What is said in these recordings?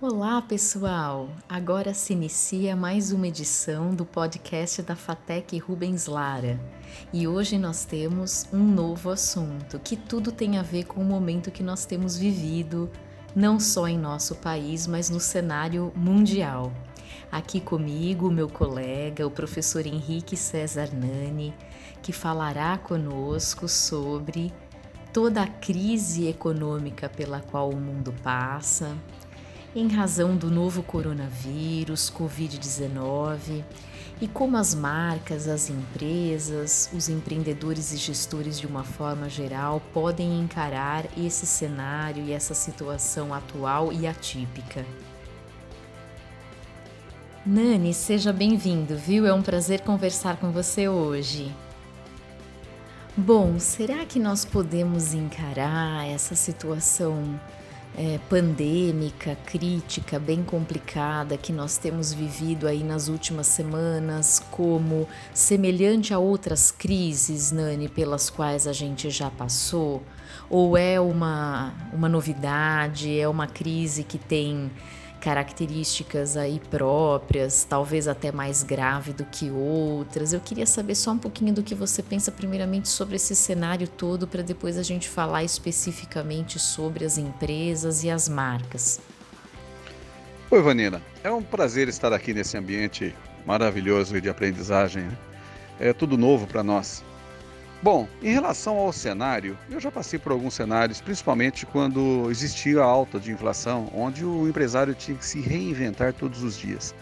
Olá, pessoal! Agora se inicia mais uma edição do podcast da Fatec Rubens Lara. E hoje nós temos um novo assunto que tudo tem a ver com o momento que nós temos vivido, não só em nosso país, mas no cenário mundial. Aqui comigo, meu colega, o professor Henrique César Nani, que falará conosco sobre toda a crise econômica pela qual o mundo passa em razão do novo coronavírus, Covid-19, e como as marcas, as empresas, os empreendedores e gestores de uma forma geral podem encarar esse cenário e essa situação atual e atípica. Nani, seja bem-vindo, viu? É um prazer conversar com você hoje. Bom, será que nós podemos encarar essa situação é, pandêmica, crítica, bem complicada que nós temos vivido aí nas últimas semanas, como semelhante a outras crises, Nani, pelas quais a gente já passou? Ou é uma, uma novidade, é uma crise que tem características aí próprias, talvez até mais grave do que outras. Eu queria saber só um pouquinho do que você pensa primeiramente sobre esse cenário todo para depois a gente falar especificamente sobre as empresas e as marcas. Oi, Vanina. É um prazer estar aqui nesse ambiente maravilhoso de aprendizagem. Né? É tudo novo para nós. Bom, em relação ao cenário, eu já passei por alguns cenários, principalmente quando existia a alta de inflação, onde o empresário tinha que se reinventar todos os dias.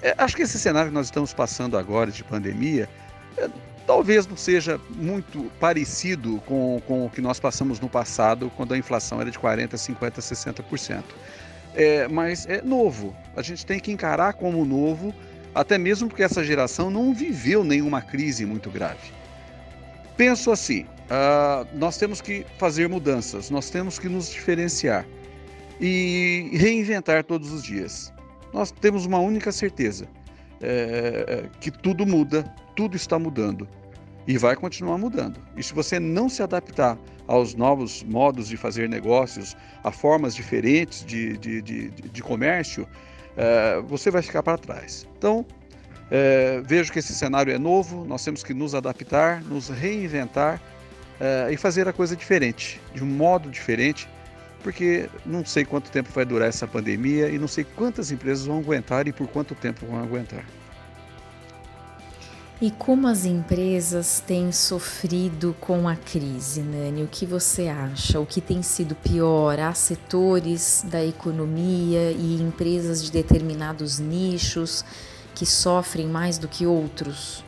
É, acho que esse cenário que nós estamos passando agora de pandemia, é, talvez não seja muito parecido com, com o que nós passamos no passado, quando a inflação era de 40%, 50%, 60%. É, mas é novo, a gente tem que encarar como novo, até mesmo porque essa geração não viveu nenhuma crise muito grave penso assim: uh, nós temos que fazer mudanças, nós temos que nos diferenciar e reinventar todos os dias. Nós temos uma única certeza: é, que tudo muda, tudo está mudando e vai continuar mudando. E se você não se adaptar aos novos modos de fazer negócios, a formas diferentes de, de, de, de comércio, é, você vai ficar para trás. Então, é, vejo que esse cenário é novo, nós temos que nos adaptar, nos reinventar é, e fazer a coisa diferente, de um modo diferente, porque não sei quanto tempo vai durar essa pandemia e não sei quantas empresas vão aguentar e por quanto tempo vão aguentar. E como as empresas têm sofrido com a crise, Nani? O que você acha? O que tem sido pior? Há setores da economia e empresas de determinados nichos que sofrem mais do que outros?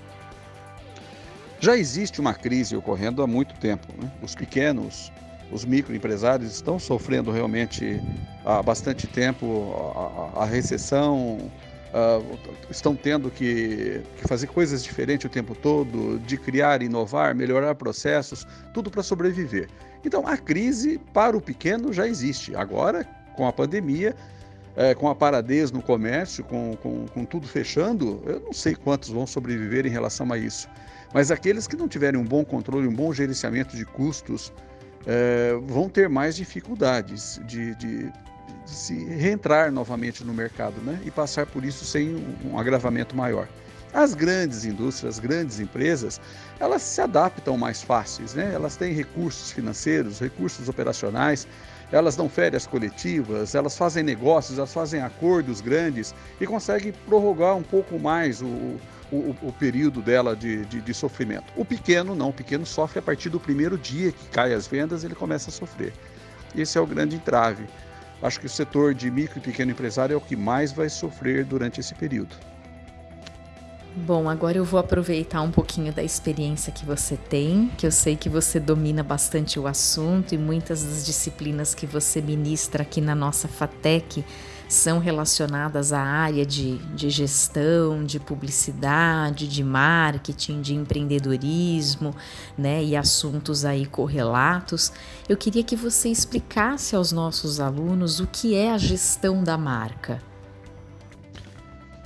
Já existe uma crise ocorrendo há muito tempo. Né? Os pequenos, os microempresários estão sofrendo realmente há bastante tempo a, a, recessão, estão tendo que, que, fazer coisas diferentes o tempo todo, de criar, inovar, melhorar processos, tudo para sobreviver. Então a crise para o pequeno já existe. Agora, com a pandemia, é, com a paradez no comércio, com, com, com tudo fechando, eu não sei quantos vão sobreviver em relação a isso. Mas aqueles que não tiverem um bom controle, um bom gerenciamento de custos, é, vão ter mais dificuldades de, de, de, se reentrar novamente no mercado né? e passar por isso sem um, um agravamento maior. As grandes indústrias, as grandes empresas, elas se adaptam mais fáceis, né? elas têm recursos financeiros, recursos operacionais elas dão férias coletivas, elas fazem negócios, elas fazem acordos grandes e conseguem prorrogar um pouco mais o, o, o período dela de, de, de, sofrimento. O pequeno não, o pequeno sofre a partir do primeiro dia que cai as vendas, ele começa a sofrer. Esse é o grande entrave. Acho que o setor de micro e pequeno empresário é o que mais vai sofrer durante esse período. Bom, agora eu vou aproveitar um pouquinho da experiência que você tem, que eu sei que você domina bastante o assunto e muitas das disciplinas que você ministra aqui na nossa FATEC são relacionadas à área de, de gestão, de publicidade, de marketing, de empreendedorismo, né, e assuntos aí correlatos. Eu queria que você explicasse aos nossos alunos o que é a gestão da marca.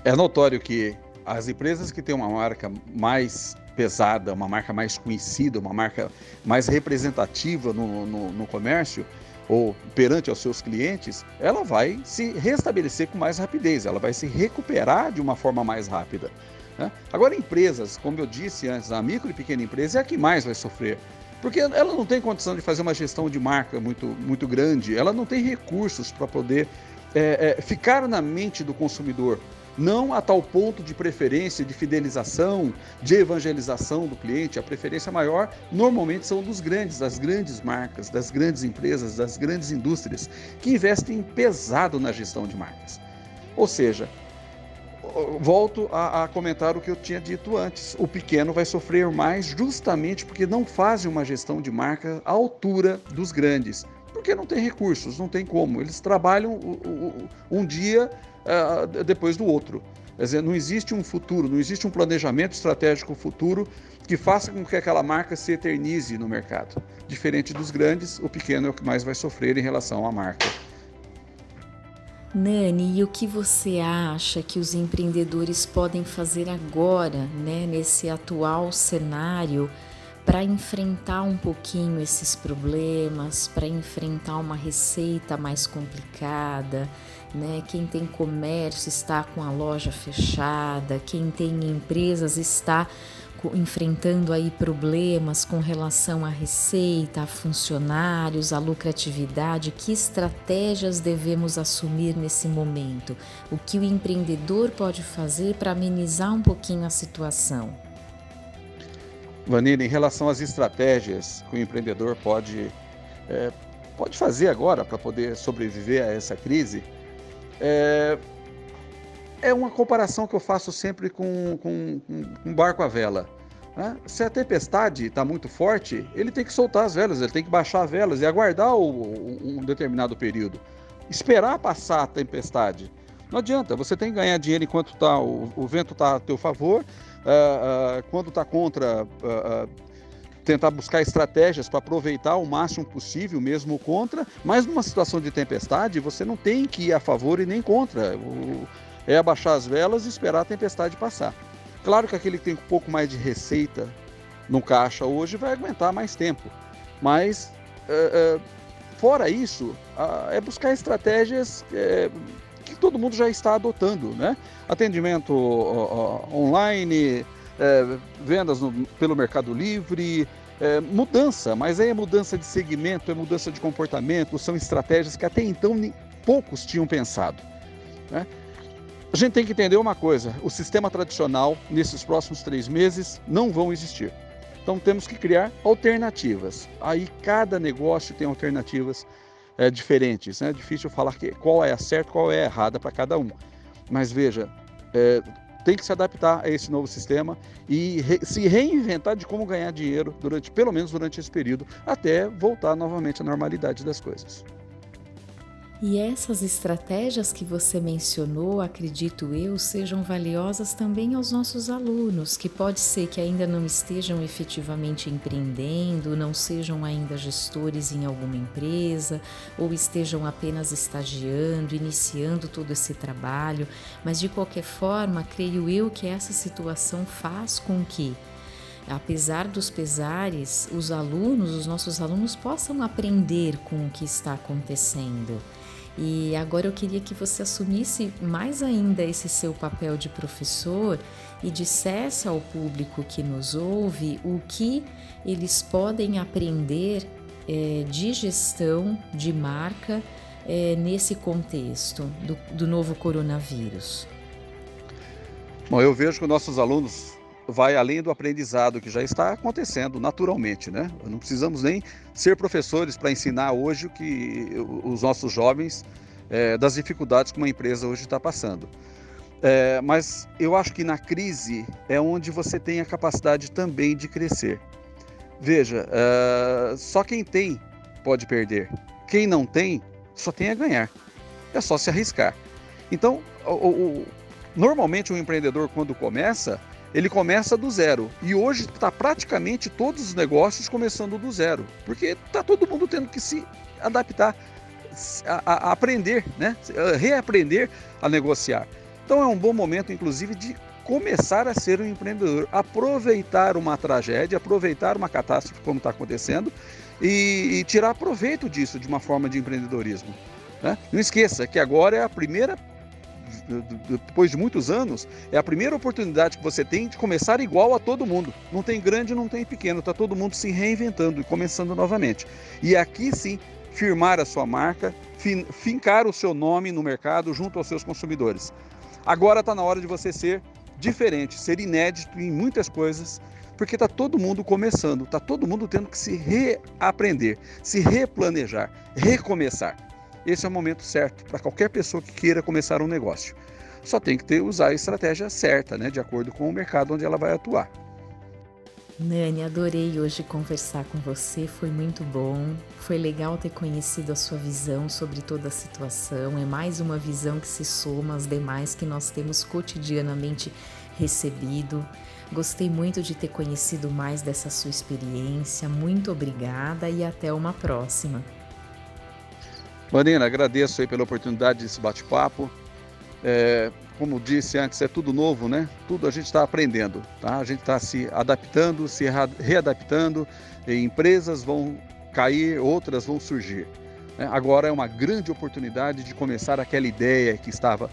É notório que as empresas que têm uma marca mais pesada, uma marca mais conhecida, uma marca mais representativa no, no, no comércio, ou perante aos seus clientes, ela vai se restabelecer com mais rapidez, ela vai se recuperar de uma forma mais rápida. Né? Agora, empresas, como eu disse antes, a micro e pequena empresa é a que mais vai sofrer. Porque ela não tem condição de fazer uma gestão de marca muito, muito grande, ela não tem recursos para poder é, é, ficar na mente do consumidor não a tal ponto de preferência, de fidelização, de evangelização do cliente. A preferência maior normalmente são dos grandes, das grandes marcas, das grandes empresas, das grandes indústrias, que investem pesado na gestão de marcas. Ou seja, volto a, a, comentar o que eu tinha dito antes. O pequeno vai sofrer mais justamente porque não fazem uma gestão de marca à altura dos grandes. Porque não tem recursos, não tem como. Eles trabalham um dia uh, depois do outro. Quer dizer, não existe um futuro, não existe um planejamento estratégico futuro que faça com que aquela marca se eternize no mercado. Diferente dos grandes, o pequeno é o que mais vai sofrer em relação à marca. Nani, e o que você acha que os empreendedores podem fazer agora, né, nesse atual cenário, para enfrentar um pouquinho esses problemas, para enfrentar uma receita mais complicada? né? Quem tem comércio está com a loja fechada, quem tem empresas está enfrentando aí problemas com relação à receita, a funcionários, à lucratividade, que estratégias devemos assumir nesse momento? O que o empreendedor pode fazer para amenizar um pouquinho a situação? Vanina, em relação às estratégias que o empreendedor pode, é, pode fazer agora para poder sobreviver a essa crise, é, é uma comparação que eu faço sempre com, com, com um barco à vela. Né? Se a tempestade está muito forte, ele tem que soltar as velas, ele tem que baixar as velas e aguardar o, um determinado período. Esperar passar a tempestade. Não adianta, você tem que ganhar dinheiro enquanto tá, o, o vento está a teu favor, uh, uh, quando está contra, uh, tentar buscar estratégias para aproveitar o máximo possível, mesmo contra, mas numa situação de tempestade, você não tem que ir a favor e nem contra. O, é abaixar as velas e esperar a tempestade passar. Claro que aquele que tem um pouco mais de receita no caixa hoje vai aguentar mais tempo, mas fora isso, é buscar estratégias é, que todo mundo já está adotando, né? Atendimento online, é, vendas no, pelo Mercado Livre, é, mudança, mas aí é mudança de segmento, é mudança de comportamento, são estratégias que até então poucos tinham pensado. Né? A gente tem que entender uma coisa: o sistema tradicional, nesses próximos três meses, não vão existir. Então temos que criar alternativas. Aí cada negócio tem alternativas é, diferentes. É né? difícil falar que, qual é a certa, qual é a errada para cada um. Mas veja, é, tem que se adaptar a esse novo sistema e re se reinventar de como ganhar dinheiro durante, pelo menos durante esse período, até voltar novamente à normalidade das coisas. E essas estratégias que você mencionou, acredito eu, sejam valiosas também aos nossos alunos, que pode ser que ainda não estejam efetivamente empreendendo, não sejam ainda gestores em alguma empresa, ou estejam apenas estagiando, iniciando todo esse trabalho, mas de qualquer forma, creio eu que essa situação faz com que apesar dos pesares, os alunos, os nossos alunos possam aprender com o que está acontecendo. E agora eu queria que você assumisse mais ainda esse seu papel de professor e dissesse ao público que nos ouve o que eles podem aprender é, de gestão de marca é, nesse contexto do, do novo coronavírus. Bom, eu vejo que nossos alunos vai além do aprendizado que já está acontecendo naturalmente, né? Não precisamos nem ser professores para ensinar hoje o que os nossos jovens é, das dificuldades que uma empresa hoje está passando. É, mas eu acho que na crise é onde você tem a capacidade também de crescer. Veja, é, só quem tem pode perder. Quem não tem, só tem a ganhar. É só se arriscar. Então, o, o, normalmente um empreendedor quando começa, ele começa do zero. E hoje está praticamente todos os negócios começando do zero, porque está todo mundo tendo que se adaptar, a, a aprender, né? reaprender a negociar. Então é um bom momento, inclusive, de começar a ser um empreendedor, aproveitar uma tragédia, aproveitar uma catástrofe como está acontecendo e, e, tirar proveito disso de uma forma de empreendedorismo. Né? Não esqueça que agora é a primeira, depois de muitos anos, é a primeira oportunidade que você tem de começar igual a todo mundo. Não tem grande, não tem pequeno, está todo mundo se reinventando e começando novamente. E aqui sim, firmar a sua marca, fin, fincar o seu nome no mercado junto aos seus consumidores. Agora está na hora de você ser diferente, ser inédito em muitas coisas, porque está todo mundo começando, está todo mundo tendo que se reaprender, se replanejar, recomeçar. Esse é o momento certo para qualquer pessoa que queira começar um negócio. Só tem que ter, usar a estratégia certa, né, de acordo com o mercado onde ela vai atuar. Nani, adorei hoje conversar com você, foi muito bom. Foi legal ter conhecido a sua visão sobre toda a situação. É mais uma visão que se soma às demais que nós temos cotidianamente recebido. Gostei muito de ter conhecido mais dessa sua experiência. Muito obrigada e até uma próxima. Marina, agradeço aí pela oportunidade desse bate-papo. É, como disse antes, é tudo novo, né? Tudo a gente está aprendendo, tá? A gente está se adaptando, se readaptando. empresas vão cair, outras vão surgir. Né? Agora é uma grande oportunidade de começar aquela ideia que estava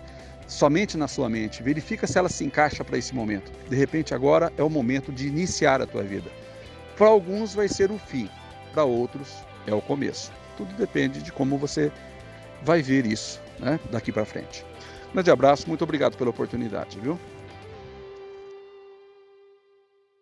somente na sua mente. Verifica se ela se encaixa para esse momento. De repente, agora é o momento de iniciar a tua vida. Para alguns vai ser o fim, para outros é o começo. Tudo depende de como você vai ver isso né, daqui para frente. Grande abraço, muito obrigado pela oportunidade, viu?